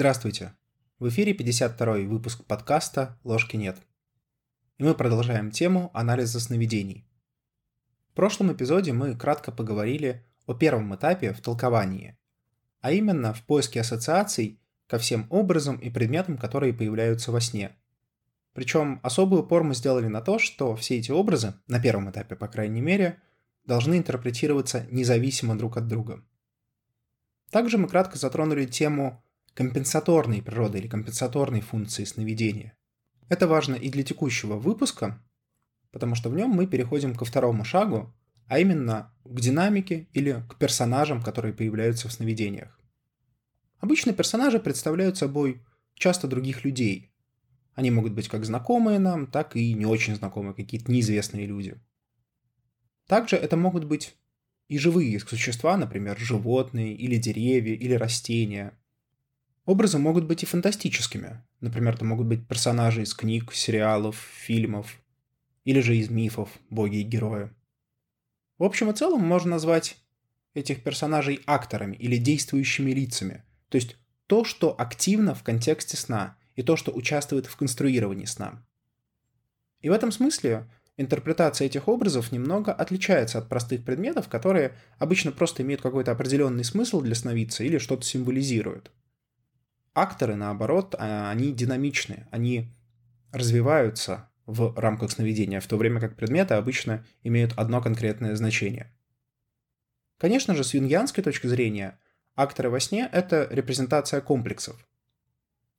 Здравствуйте! В эфире 52 выпуск подкаста «Ложки нет». И мы продолжаем тему анализа сновидений. В прошлом эпизоде мы кратко поговорили о первом этапе в толковании, а именно в поиске ассоциаций ко всем образам и предметам, которые появляются во сне. Причем особый упор мы сделали на то, что все эти образы, на первом этапе по крайней мере, должны интерпретироваться независимо друг от друга. Также мы кратко затронули тему компенсаторной природы или компенсаторной функции сновидения. Это важно и для текущего выпуска, потому что в нем мы переходим ко второму шагу, а именно к динамике или к персонажам, которые появляются в сновидениях. Обычно персонажи представляют собой часто других людей. Они могут быть как знакомые нам, так и не очень знакомые, какие-то неизвестные люди. Также это могут быть и живые существа, например, животные, или деревья, или растения – Образы могут быть и фантастическими. Например, это могут быть персонажи из книг, сериалов, фильмов, или же из мифов, боги и герои. В общем и целом можно назвать этих персонажей акторами или действующими лицами, то есть то, что активно в контексте сна, и то, что участвует в конструировании сна. И в этом смысле интерпретация этих образов немного отличается от простых предметов, которые обычно просто имеют какой-то определенный смысл для сновидца или что-то символизируют. Акторы, наоборот, а, они динамичны, они развиваются в рамках сновидения, в то время как предметы обычно имеют одно конкретное значение. Конечно же, с юнгианской точки зрения, акторы во сне – это репрезентация комплексов.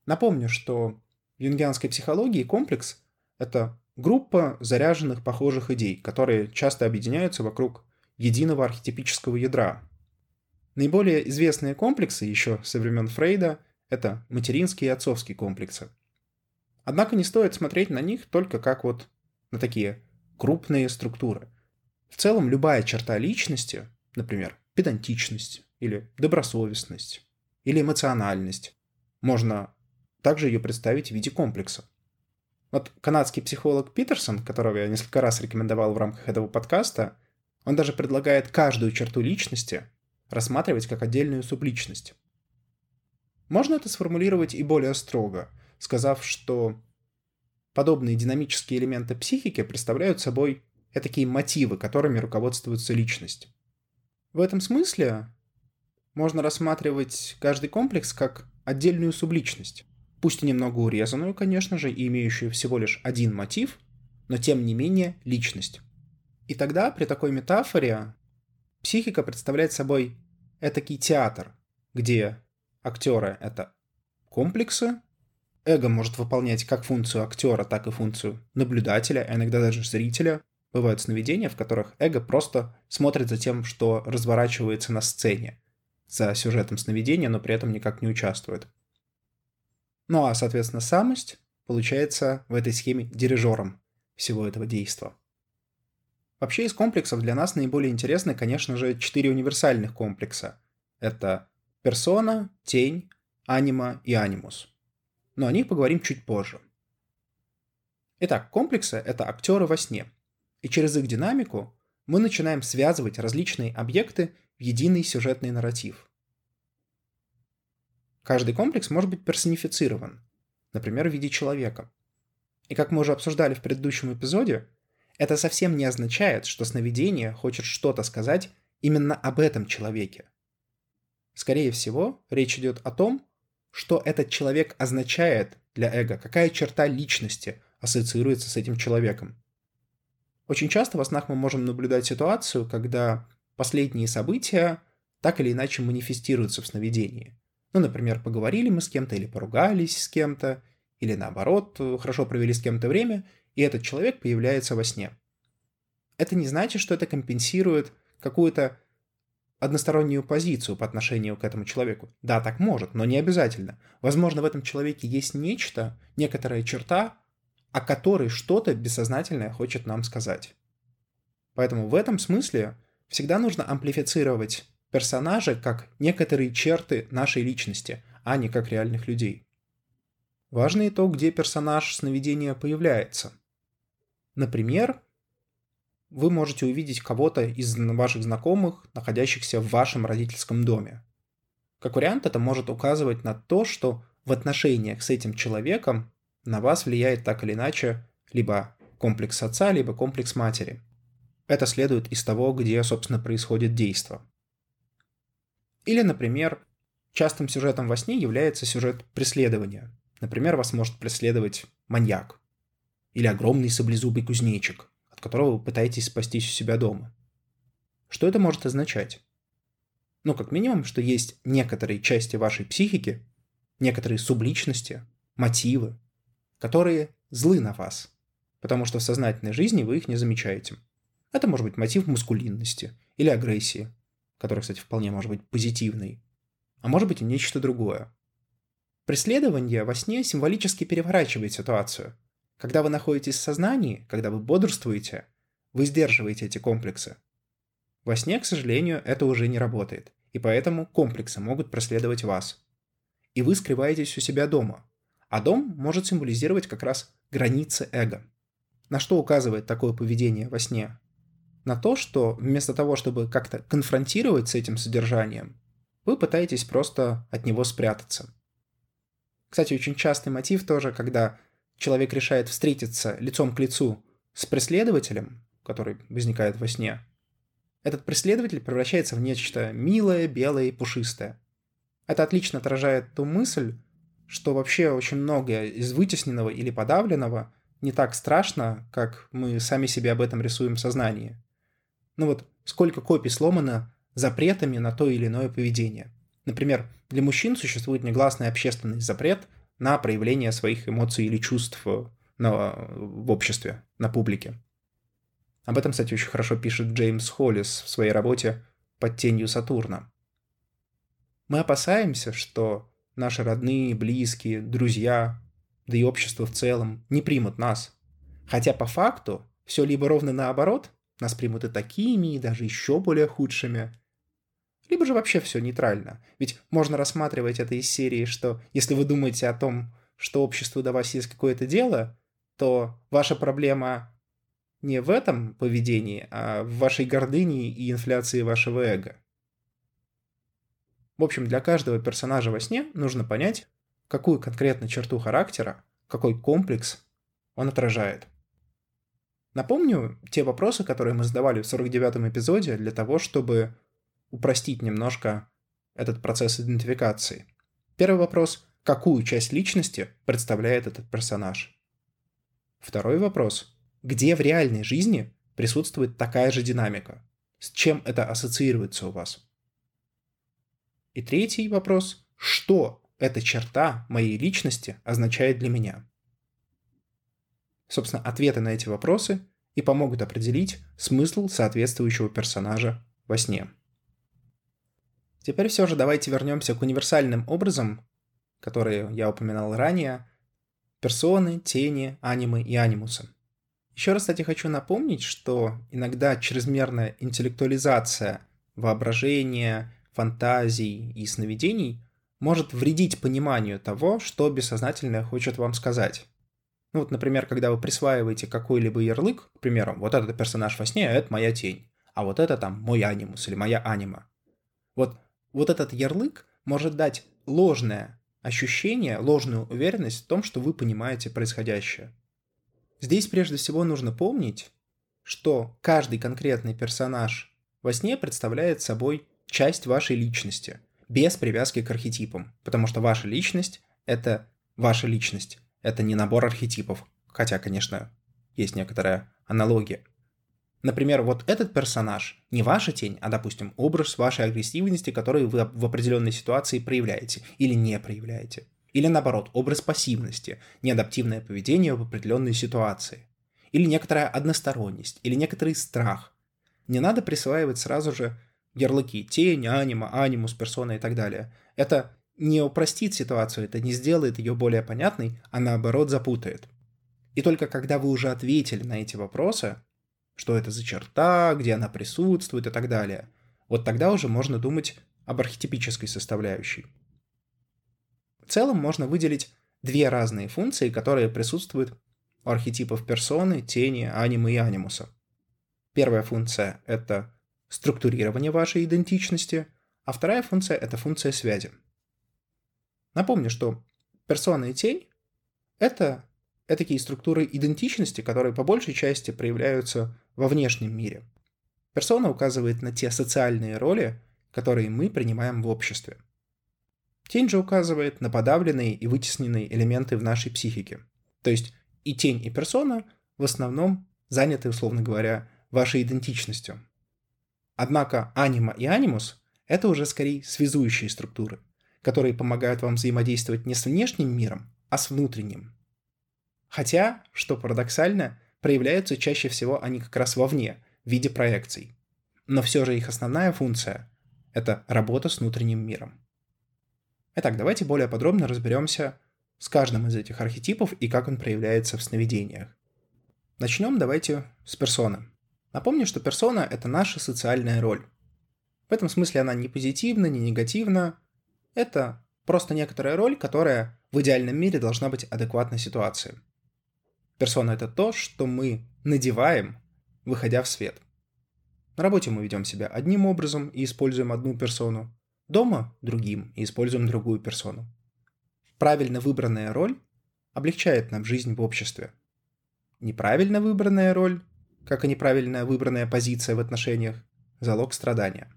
Напомню, что в юнгианской психологии комплекс – это группа заряженных похожих идей, которые часто объединяются вокруг единого архетипического ядра. Наиболее известные комплексы еще со времен Фрейда – это материнские и отцовские комплексы. Однако не стоит смотреть на них только как вот на такие крупные структуры. В целом любая черта личности, например, педантичность или добросовестность или эмоциональность, можно также ее представить в виде комплекса. Вот канадский психолог Питерсон, которого я несколько раз рекомендовал в рамках этого подкаста, он даже предлагает каждую черту личности рассматривать как отдельную субличность. Можно это сформулировать и более строго, сказав, что подобные динамические элементы психики представляют собой такие мотивы, которыми руководствуется личность. В этом смысле можно рассматривать каждый комплекс как отдельную субличность, пусть и немного урезанную, конечно же, и имеющую всего лишь один мотив, но тем не менее личность. И тогда при такой метафоре психика представляет собой этакий театр, где Актеры — это комплексы. Эго может выполнять как функцию актера, так и функцию наблюдателя, а иногда даже зрителя. Бывают сновидения, в которых эго просто смотрит за тем, что разворачивается на сцене, за сюжетом сновидения, но при этом никак не участвует. Ну а, соответственно, самость получается в этой схеме дирижером всего этого действа. Вообще из комплексов для нас наиболее интересны, конечно же, четыре универсальных комплекса. Это персона, тень, анима и анимус. Но о них поговорим чуть позже. Итак, комплексы — это актеры во сне. И через их динамику мы начинаем связывать различные объекты в единый сюжетный нарратив. Каждый комплекс может быть персонифицирован, например, в виде человека. И как мы уже обсуждали в предыдущем эпизоде, это совсем не означает, что сновидение хочет что-то сказать именно об этом человеке. Скорее всего, речь идет о том, что этот человек означает для эго, какая черта личности ассоциируется с этим человеком. Очень часто во снах мы можем наблюдать ситуацию, когда последние события так или иначе манифестируются в сновидении. Ну, например, поговорили мы с кем-то или поругались с кем-то, или наоборот, хорошо провели с кем-то время, и этот человек появляется во сне. Это не значит, что это компенсирует какую-то одностороннюю позицию по отношению к этому человеку. Да, так может, но не обязательно. Возможно, в этом человеке есть нечто, некоторая черта, о которой что-то бессознательное хочет нам сказать. Поэтому в этом смысле всегда нужно амплифицировать персонажа как некоторые черты нашей личности, а не как реальных людей. Важно и то, где персонаж сновидения появляется. Например, вы можете увидеть кого-то из ваших знакомых, находящихся в вашем родительском доме. Как вариант, это может указывать на то, что в отношениях с этим человеком на вас влияет так или иначе либо комплекс отца, либо комплекс матери. Это следует из того, где, собственно, происходит действо. Или, например, частым сюжетом во сне является сюжет преследования. Например, вас может преследовать маньяк или огромный саблезубый кузнечик, от которого вы пытаетесь спастись у себя дома. Что это может означать? Ну, как минимум, что есть некоторые части вашей психики, некоторые субличности, мотивы, которые злы на вас, потому что в сознательной жизни вы их не замечаете. Это может быть мотив мускулинности или агрессии, который, кстати, вполне может быть позитивный, а может быть и нечто другое. Преследование во сне символически переворачивает ситуацию. Когда вы находитесь в сознании, когда вы бодрствуете, вы сдерживаете эти комплексы. Во сне, к сожалению, это уже не работает, и поэтому комплексы могут преследовать вас. И вы скрываетесь у себя дома, а дом может символизировать как раз границы эго. На что указывает такое поведение во сне? На то, что вместо того, чтобы как-то конфронтировать с этим содержанием, вы пытаетесь просто от него спрятаться. Кстати, очень частый мотив тоже, когда человек решает встретиться лицом к лицу с преследователем, который возникает во сне, этот преследователь превращается в нечто милое, белое и пушистое. Это отлично отражает ту мысль, что вообще очень многое из вытесненного или подавленного не так страшно, как мы сами себе об этом рисуем в сознании. Ну вот, сколько копий сломано запретами на то или иное поведение. Например, для мужчин существует негласный общественный запрет на проявление своих эмоций или чувств на, в обществе, на публике. Об этом, кстати, очень хорошо пишет Джеймс Холлис в своей работе «Под тенью Сатурна». Мы опасаемся, что наши родные, близкие, друзья, да и общество в целом не примут нас. Хотя по факту все либо ровно наоборот, нас примут и такими, и даже еще более худшими, либо же вообще все нейтрально. Ведь можно рассматривать это из серии, что если вы думаете о том, что обществу до вас есть какое-то дело, то ваша проблема не в этом поведении, а в вашей гордыне и инфляции вашего эго. В общем, для каждого персонажа во сне нужно понять, какую конкретно черту характера, какой комплекс он отражает. Напомню те вопросы, которые мы задавали в 49-м эпизоде для того, чтобы упростить немножко этот процесс идентификации. Первый вопрос – какую часть личности представляет этот персонаж? Второй вопрос – где в реальной жизни присутствует такая же динамика? С чем это ассоциируется у вас? И третий вопрос – что эта черта моей личности означает для меня? Собственно, ответы на эти вопросы и помогут определить смысл соответствующего персонажа во сне. Теперь все же давайте вернемся к универсальным образам, которые я упоминал ранее. Персоны, тени, анимы и анимусы. Еще раз, кстати, хочу напомнить, что иногда чрезмерная интеллектуализация воображения, фантазий и сновидений может вредить пониманию того, что бессознательное хочет вам сказать. Ну вот, например, когда вы присваиваете какой-либо ярлык, к примеру, вот этот персонаж во сне, а это моя тень, а вот это там мой анимус или моя анима. Вот, вот этот ярлык может дать ложное ощущение, ложную уверенность в том, что вы понимаете происходящее. Здесь прежде всего нужно помнить, что каждый конкретный персонаж во сне представляет собой часть вашей личности, без привязки к архетипам, потому что ваша личность — это ваша личность, это не набор архетипов, хотя, конечно, есть некоторая аналогия. Например, вот этот персонаж не ваша тень, а, допустим, образ вашей агрессивности, который вы в определенной ситуации проявляете или не проявляете. Или наоборот, образ пассивности, неадаптивное поведение в определенной ситуации. Или некоторая односторонность, или некоторый страх. Не надо присваивать сразу же ярлыки тень, анима, анимус, персона и так далее. Это не упростит ситуацию, это не сделает ее более понятной, а наоборот запутает. И только когда вы уже ответили на эти вопросы, что это за черта, где она присутствует и так далее, вот тогда уже можно думать об архетипической составляющей. В целом можно выделить две разные функции, которые присутствуют у архетипов персоны, тени, анимы и анимуса. Первая функция — это структурирование вашей идентичности, а вторая функция – это функция связи. Напомню, что персона и тень — это такие структуры идентичности, которые по большей части проявляются во внешнем мире. Персона указывает на те социальные роли, которые мы принимаем в обществе. Тень же указывает на подавленные и вытесненные элементы в нашей психике. То есть и тень, и персона в основном заняты, условно говоря, вашей идентичностью. Однако анима и анимус — это уже скорее связующие структуры, которые помогают вам взаимодействовать не с внешним миром, а с внутренним. Хотя, что парадоксально, проявляются чаще всего они как раз вовне, в виде проекций. Но все же их основная функция — это работа с внутренним миром. Итак, давайте более подробно разберемся с каждым из этих архетипов и как он проявляется в сновидениях. Начнем давайте с персоны. Напомню, что персона — это наша социальная роль. В этом смысле она не позитивна, не негативна. Это просто некоторая роль, которая в идеальном мире должна быть адекватной ситуации. Персона — это то, что мы надеваем, выходя в свет. На работе мы ведем себя одним образом и используем одну персону, дома — другим и используем другую персону. Правильно выбранная роль облегчает нам жизнь в обществе. Неправильно выбранная роль, как и неправильно выбранная позиция в отношениях, залог страдания.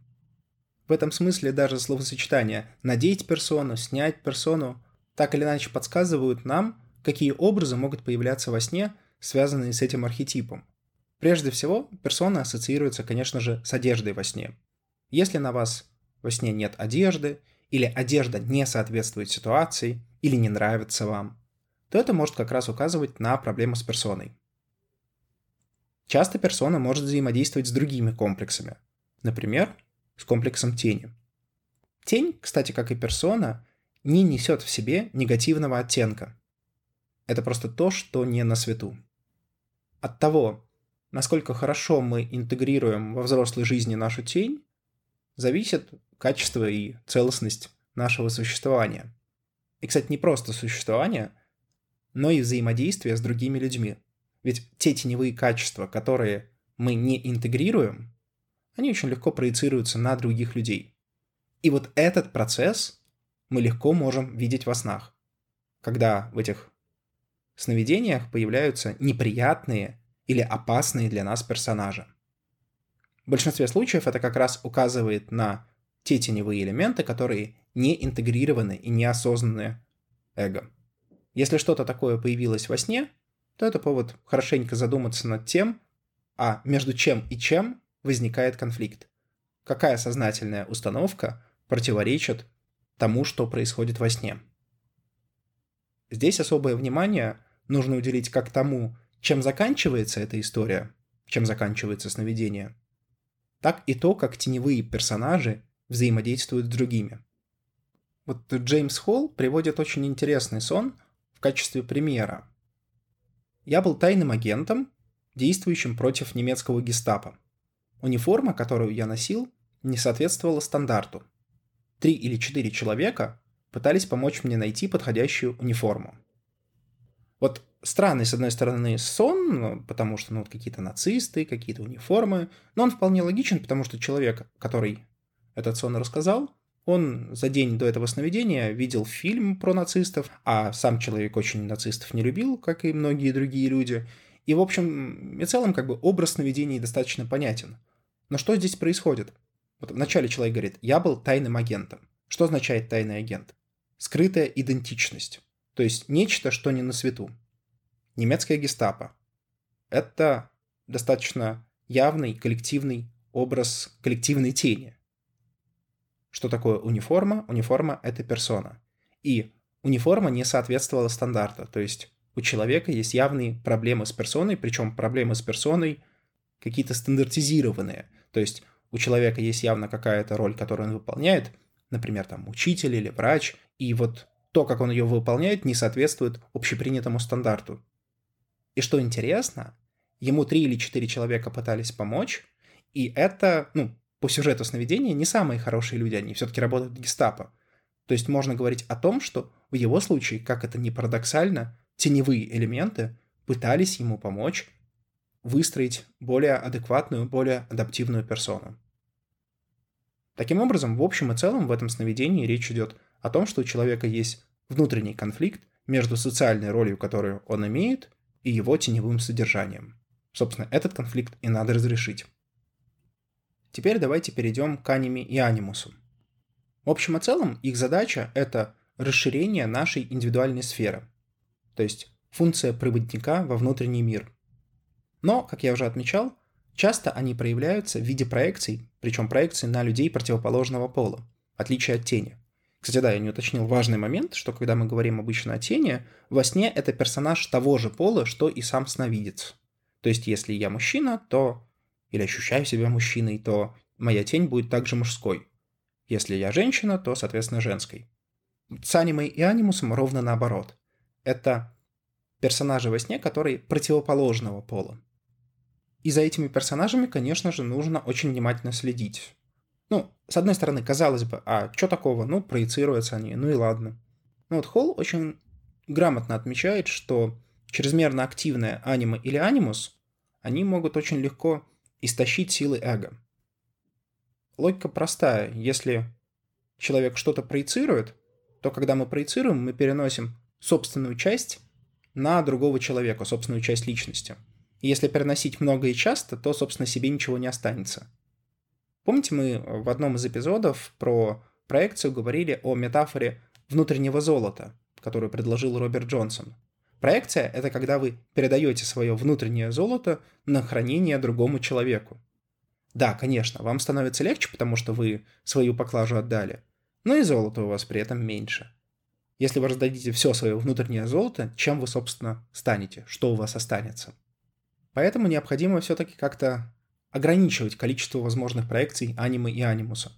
В этом смысле даже словосочетания «надеть персону», «снять персону» так или иначе подсказывают нам, какие образы могут появляться во сне, связанные с этим архетипом. Прежде всего, персона ассоциируется, конечно же, с одеждой во сне. Если на вас во сне нет одежды, или одежда не соответствует ситуации, или не нравится вам, то это может как раз указывать на проблему с персоной. Часто персона может взаимодействовать с другими комплексами, например, с комплексом тени. Тень, кстати, как и персона, не несет в себе негативного оттенка. Это просто то, что не на свету. От того, насколько хорошо мы интегрируем во взрослой жизни нашу тень, зависит качество и целостность нашего существования. И, кстати, не просто существование, но и взаимодействие с другими людьми. Ведь те теневые качества, которые мы не интегрируем, они очень легко проецируются на других людей. И вот этот процесс мы легко можем видеть во снах, когда в этих сновидениях появляются неприятные или опасные для нас персонажи. В большинстве случаев это как раз указывает на те теневые элементы, которые не интегрированы и неосознанные эго. Если что-то такое появилось во сне, то это повод хорошенько задуматься над тем, а между чем и чем возникает конфликт. Какая сознательная установка противоречит тому, что происходит во сне. Здесь особое внимание нужно уделить как тому, чем заканчивается эта история, чем заканчивается сновидение, так и то, как теневые персонажи взаимодействуют с другими. Вот Джеймс Холл приводит очень интересный сон в качестве примера. Я был тайным агентом, действующим против немецкого гестапо. Униформа, которую я носил, не соответствовала стандарту. Три или четыре человека пытались помочь мне найти подходящую униформу. Вот странный, с одной стороны, сон, потому что ну, вот какие-то нацисты, какие-то униформы, но он вполне логичен, потому что человек, который этот сон рассказал, он за день до этого сновидения видел фильм про нацистов, а сам человек очень нацистов не любил, как и многие другие люди. И, в общем и целом, как бы образ сновидений достаточно понятен. Но что здесь происходит? Вот вначале человек говорит, я был тайным агентом. Что означает тайный агент? Скрытая идентичность. То есть нечто, что не на свету. Немецкая гестапо. Это достаточно явный коллективный образ коллективной тени. Что такое униформа? Униформа — это персона. И униформа не соответствовала стандарту. То есть у человека есть явные проблемы с персоной, причем проблемы с персоной какие-то стандартизированные. То есть у человека есть явно какая-то роль, которую он выполняет, например, там учитель или врач, и вот то, как он ее выполняет, не соответствует общепринятому стандарту. И что интересно, ему три или четыре человека пытались помочь, и это, ну, по сюжету сновидения не самые хорошие люди, они все-таки работают в гестапо. То есть можно говорить о том, что в его случае, как это ни парадоксально, теневые элементы пытались ему помочь выстроить более адекватную, более адаптивную персону. Таким образом, в общем и целом в этом сновидении речь идет о том, что у человека есть внутренний конфликт между социальной ролью, которую он имеет, и его теневым содержанием. Собственно, этот конфликт и надо разрешить. Теперь давайте перейдем к аниме и анимусу. В общем и целом, их задача — это расширение нашей индивидуальной сферы, то есть функция проводника во внутренний мир. Но, как я уже отмечал, часто они проявляются в виде проекций, причем проекций на людей противоположного пола, в отличие от тени. Кстати, да, я не уточнил важный момент, что когда мы говорим обычно о тени, во сне это персонаж того же пола, что и сам сновидец. То есть, если я мужчина, то... Или ощущаю себя мужчиной, то моя тень будет также мужской. Если я женщина, то, соответственно, женской. С анимой и анимусом ровно наоборот. Это персонажи во сне, которые противоположного пола. И за этими персонажами, конечно же, нужно очень внимательно следить. Ну, с одной стороны, казалось бы, а что такого? Ну, проецируются они, ну и ладно. Но вот Холл очень грамотно отмечает, что чрезмерно активное аниме или анимус, они могут очень легко истощить силы эго. Логика простая. Если человек что-то проецирует, то когда мы проецируем, мы переносим собственную часть на другого человека, собственную часть личности. И если переносить много и часто, то, собственно, себе ничего не останется. Помните, мы в одном из эпизодов про проекцию говорили о метафоре внутреннего золота, которую предложил Роберт Джонсон. Проекция — это когда вы передаете свое внутреннее золото на хранение другому человеку. Да, конечно, вам становится легче, потому что вы свою поклажу отдали, но и золото у вас при этом меньше. Если вы раздадите все свое внутреннее золото, чем вы, собственно, станете, что у вас останется. Поэтому необходимо все-таки как-то ограничивать количество возможных проекций анимы и анимуса.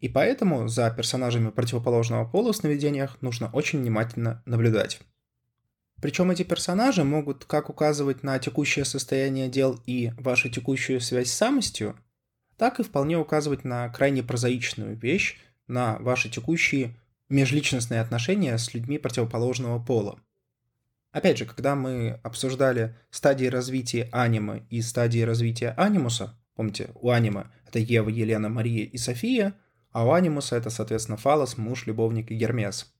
И поэтому за персонажами противоположного пола в сновидениях нужно очень внимательно наблюдать. Причем эти персонажи могут как указывать на текущее состояние дел и вашу текущую связь с самостью, так и вполне указывать на крайне прозаичную вещь, на ваши текущие межличностные отношения с людьми противоположного пола. Опять же, когда мы обсуждали стадии развития аниме и стадии развития анимуса, помните, у аниме это Ева, Елена, Мария и София, а у анимуса это, соответственно, Фалос, муж, любовник и Гермес.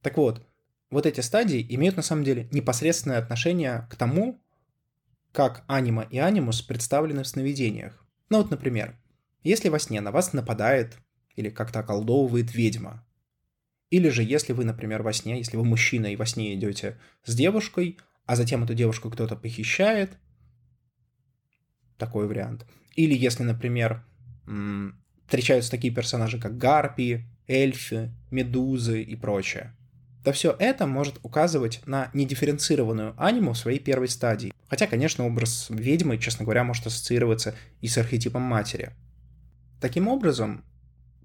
Так вот, вот эти стадии имеют на самом деле непосредственное отношение к тому, как анима и анимус представлены в сновидениях. Ну вот, например, если во сне на вас нападает или как-то околдовывает ведьма, или же, если вы, например, во сне, если вы мужчина и во сне идете с девушкой, а затем эту девушку кто-то похищает, такой вариант. Или если, например, встречаются такие персонажи, как гарпии, эльфы, медузы и прочее, то все это может указывать на недифференцированную аниму в своей первой стадии. Хотя, конечно, образ ведьмы, честно говоря, может ассоциироваться и с архетипом матери. Таким образом,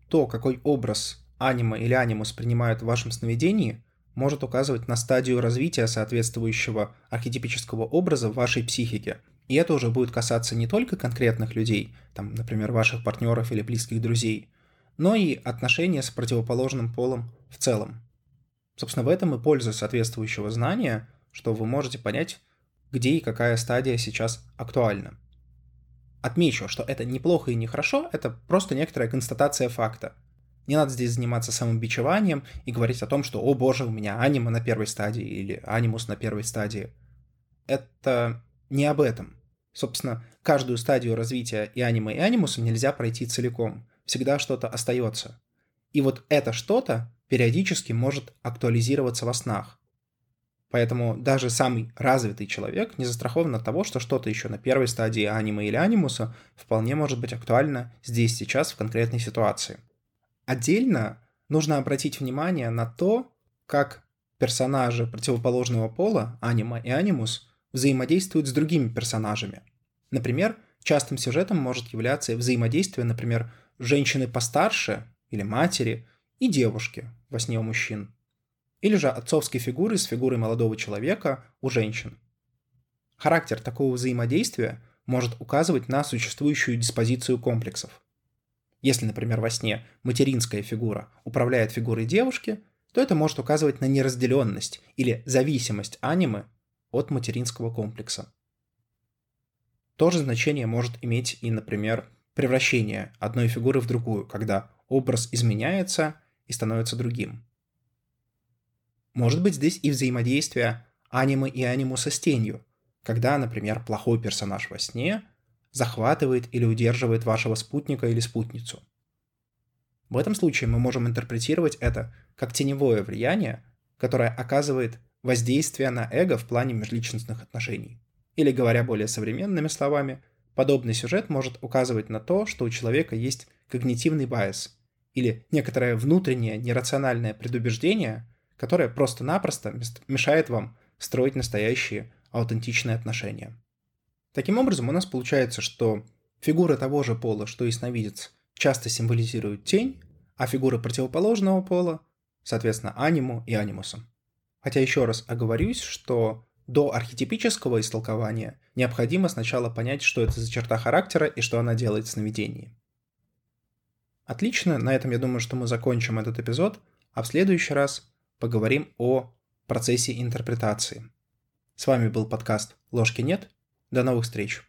то, какой образ аниме или анимус принимают в вашем сновидении, может указывать на стадию развития соответствующего архетипического образа в вашей психике. И это уже будет касаться не только конкретных людей, там, например, ваших партнеров или близких друзей, но и отношения с противоположным полом в целом. Собственно, в этом и польза соответствующего знания, что вы можете понять, где и какая стадия сейчас актуальна. Отмечу, что это неплохо и нехорошо, это просто некоторая констатация факта. Не надо здесь заниматься самобичеванием и говорить о том, что «О боже, у меня аниме на первой стадии» или «Анимус на первой стадии». Это не об этом. Собственно, каждую стадию развития и аниме, и анимуса нельзя пройти целиком. Всегда что-то остается. И вот это что-то периодически может актуализироваться во снах. Поэтому даже самый развитый человек не застрахован от того, что что-то еще на первой стадии аниме или анимуса вполне может быть актуально здесь, сейчас, в конкретной ситуации. Отдельно нужно обратить внимание на то, как персонажи противоположного пола, анима и анимус, взаимодействуют с другими персонажами. Например, частым сюжетом может являться взаимодействие, например, женщины постарше или матери и девушки во сне у мужчин. Или же отцовской фигуры с фигурой молодого человека у женщин. Характер такого взаимодействия может указывать на существующую диспозицию комплексов. Если, например, во сне материнская фигура управляет фигурой девушки, то это может указывать на неразделенность или зависимость анимы от материнского комплекса. То же значение может иметь и, например, превращение одной фигуры в другую, когда образ изменяется и становится другим. Может быть здесь и взаимодействие анимы и анимуса с тенью, когда, например, плохой персонаж во сне захватывает или удерживает вашего спутника или спутницу. В этом случае мы можем интерпретировать это как теневое влияние, которое оказывает воздействие на эго в плане межличностных отношений. Или, говоря более современными словами, подобный сюжет может указывать на то, что у человека есть когнитивный байс или некоторое внутреннее нерациональное предубеждение, которое просто-напросто мешает вам строить настоящие аутентичные отношения. Таким образом, у нас получается, что фигура того же пола, что и сновидец, часто символизируют тень, а фигура противоположного пола, соответственно, аниму и анимусом. Хотя еще раз оговорюсь, что до архетипического истолкования необходимо сначала понять, что это за черта характера и что она делает в сновидении. Отлично, на этом я думаю, что мы закончим этот эпизод, а в следующий раз поговорим о процессе интерпретации. С вами был подкаст «Ложки нет». До новых встреч!